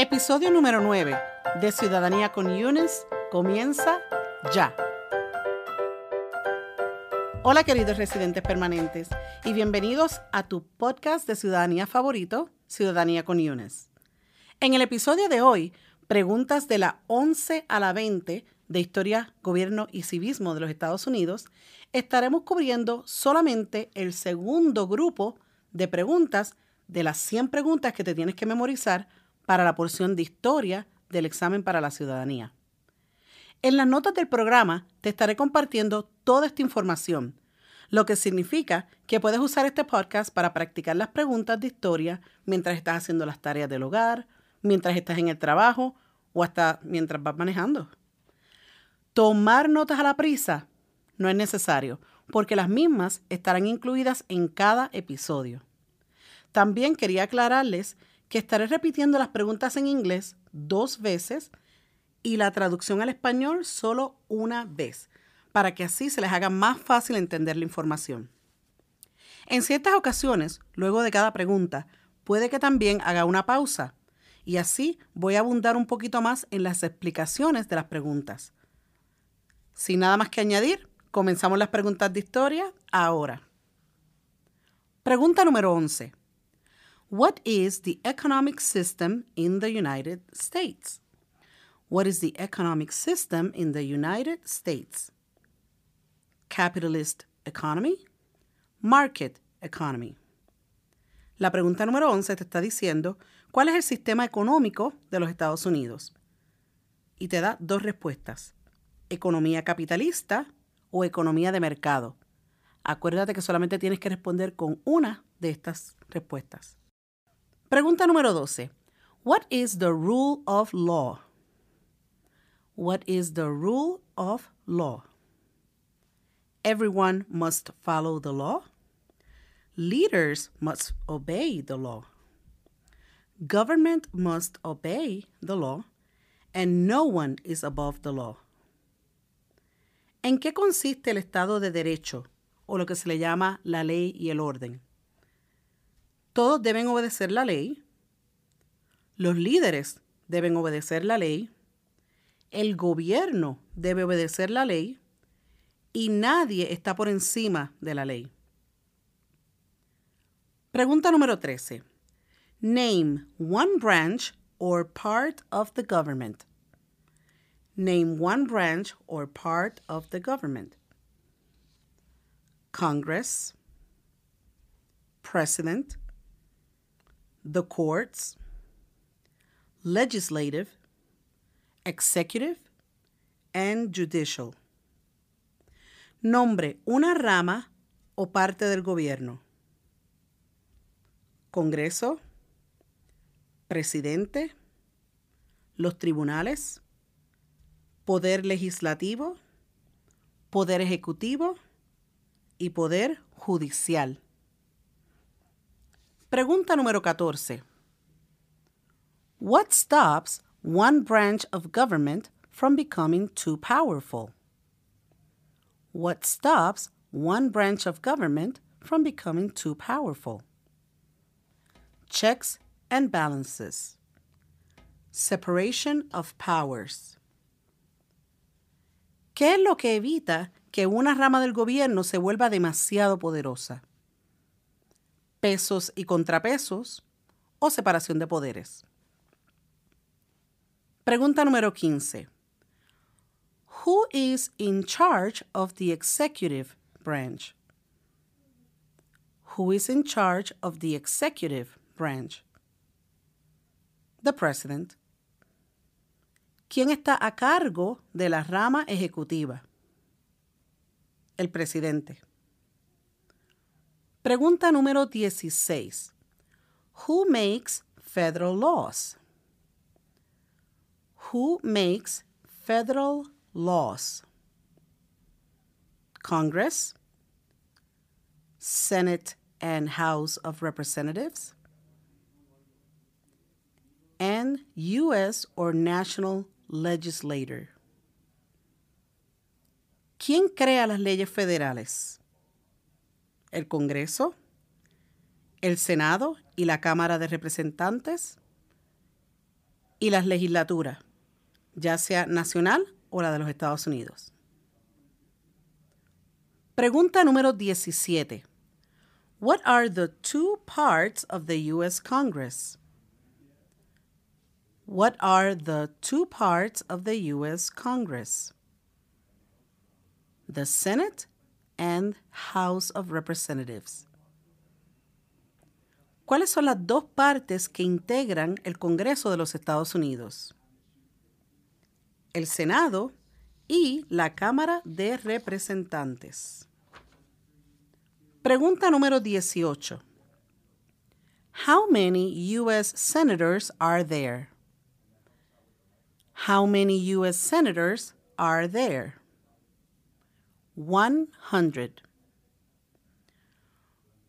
Episodio número 9 de Ciudadanía con Yunes comienza ya. Hola queridos residentes permanentes y bienvenidos a tu podcast de ciudadanía favorito, Ciudadanía con Yunes. En el episodio de hoy, preguntas de la 11 a la 20 de Historia, Gobierno y Civismo de los Estados Unidos, estaremos cubriendo solamente el segundo grupo de preguntas de las 100 preguntas que te tienes que memorizar para la porción de historia del examen para la ciudadanía. En las notas del programa te estaré compartiendo toda esta información, lo que significa que puedes usar este podcast para practicar las preguntas de historia mientras estás haciendo las tareas del hogar, mientras estás en el trabajo o hasta mientras vas manejando. Tomar notas a la prisa no es necesario, porque las mismas estarán incluidas en cada episodio. También quería aclararles que estaré repitiendo las preguntas en inglés dos veces y la traducción al español solo una vez, para que así se les haga más fácil entender la información. En ciertas ocasiones, luego de cada pregunta, puede que también haga una pausa y así voy a abundar un poquito más en las explicaciones de las preguntas. Sin nada más que añadir, comenzamos las preguntas de historia ahora. Pregunta número 11. What is the economic system in the United States? What is the economic system in the United States? Capitalist economy? Market economy. La pregunta número 11 te está diciendo cuál es el sistema económico de los Estados Unidos. Y te da dos respuestas. Economía capitalista o economía de mercado. Acuérdate que solamente tienes que responder con una de estas respuestas. Pregunta número 12. What is the rule of law? What is the rule of law? Everyone must follow the law. Leaders must obey the law. Government must obey the law. And no one is above the law. ¿En qué consiste el Estado de Derecho, o lo que se le llama la ley y el orden? Todos deben obedecer la ley. Los líderes deben obedecer la ley. El gobierno debe obedecer la ley. Y nadie está por encima de la ley. Pregunta número 13. Name one branch or part of the government. Name one branch or part of the government. Congress, President, the courts, legislative, executive, and judicial. Nombre una rama o parte del gobierno. Congreso, presidente, los tribunales, poder legislativo, poder ejecutivo y poder judicial. Pregunta número 14. What stops one branch of government from becoming too powerful? What stops one branch of government from becoming too powerful? Checks and balances. Separation of powers. ¿Qué es lo que evita que una rama del gobierno se vuelva demasiado poderosa? Pesos y contrapesos o separación de poderes. Pregunta número 15. Who is in charge of the executive branch? Who is in charge of the executive branch? The president. ¿Quién está a cargo de la rama ejecutiva? El presidente. Pregunta número 16. Who makes federal laws? Who makes federal laws? Congress, Senate and House of Representatives, and U.S. or national legislator. ¿Quién crea las leyes federales? El Congreso, el Senado y la Cámara de Representantes, y las legislaturas, ya sea nacional o la de los Estados Unidos. Pregunta número 17. What are the two parts of the U.S. Congress? What are the two parts of the U.S. Congress? The Senate and House of Representatives. ¿Cuáles son las dos partes que integran el Congreso de los Estados Unidos? El Senado y la Cámara de Representantes. Pregunta número 18. How many U.S. senators are there? How many U.S. senators are there? 100.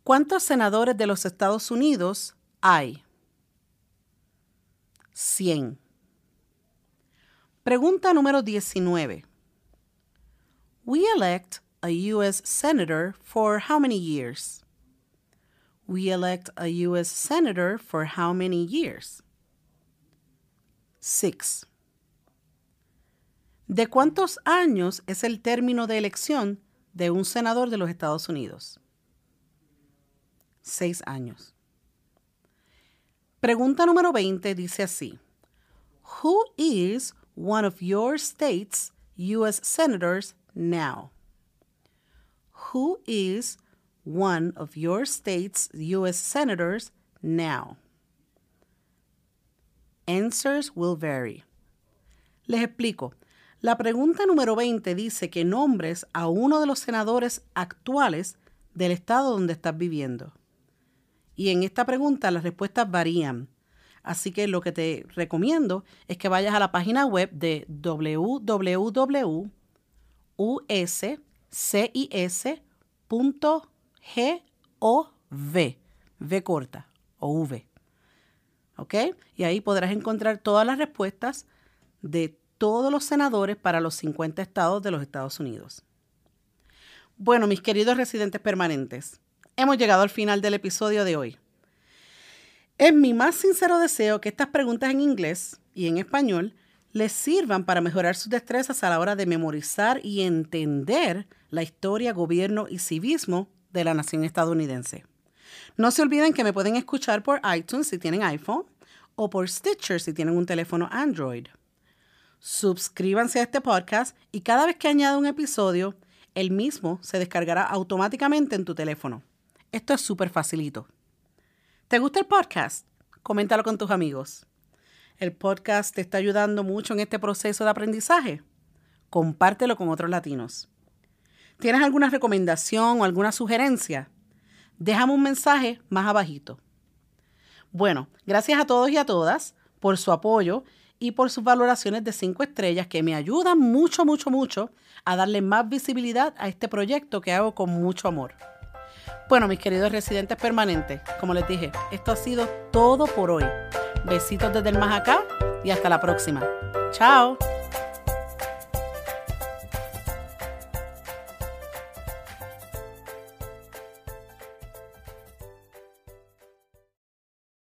¿Cuántos senadores de los Estados Unidos hay? 100. Pregunta número 19. We elect a U.S. Senator for how many years? We elect a U.S. Senator for how many years? 6. ¿De cuántos años es el término de elección de un senador de los Estados Unidos? Seis años. Pregunta número 20 dice así. Who is one of your state's U.S. senators now? Who is one of your state's U.S. senators now? Answers will vary. Les explico. La pregunta número 20 dice que nombres a uno de los senadores actuales del estado donde estás viviendo. Y en esta pregunta las respuestas varían. Así que lo que te recomiendo es que vayas a la página web de www.uscis.gov, V corta o V. ¿Ok? Y ahí podrás encontrar todas las respuestas de todos los senadores para los 50 estados de los Estados Unidos. Bueno, mis queridos residentes permanentes, hemos llegado al final del episodio de hoy. Es mi más sincero deseo que estas preguntas en inglés y en español les sirvan para mejorar sus destrezas a la hora de memorizar y entender la historia, gobierno y civismo de la nación estadounidense. No se olviden que me pueden escuchar por iTunes si tienen iPhone o por Stitcher si tienen un teléfono Android suscríbanse a este podcast y cada vez que añada un episodio, el mismo se descargará automáticamente en tu teléfono. Esto es súper facilito. ¿Te gusta el podcast? Coméntalo con tus amigos. ¿El podcast te está ayudando mucho en este proceso de aprendizaje? Compártelo con otros latinos. ¿Tienes alguna recomendación o alguna sugerencia? Déjame un mensaje más abajito. Bueno, gracias a todos y a todas por su apoyo y por sus valoraciones de 5 estrellas que me ayudan mucho, mucho, mucho a darle más visibilidad a este proyecto que hago con mucho amor. Bueno, mis queridos residentes permanentes, como les dije, esto ha sido todo por hoy. Besitos desde el más acá y hasta la próxima. Chao.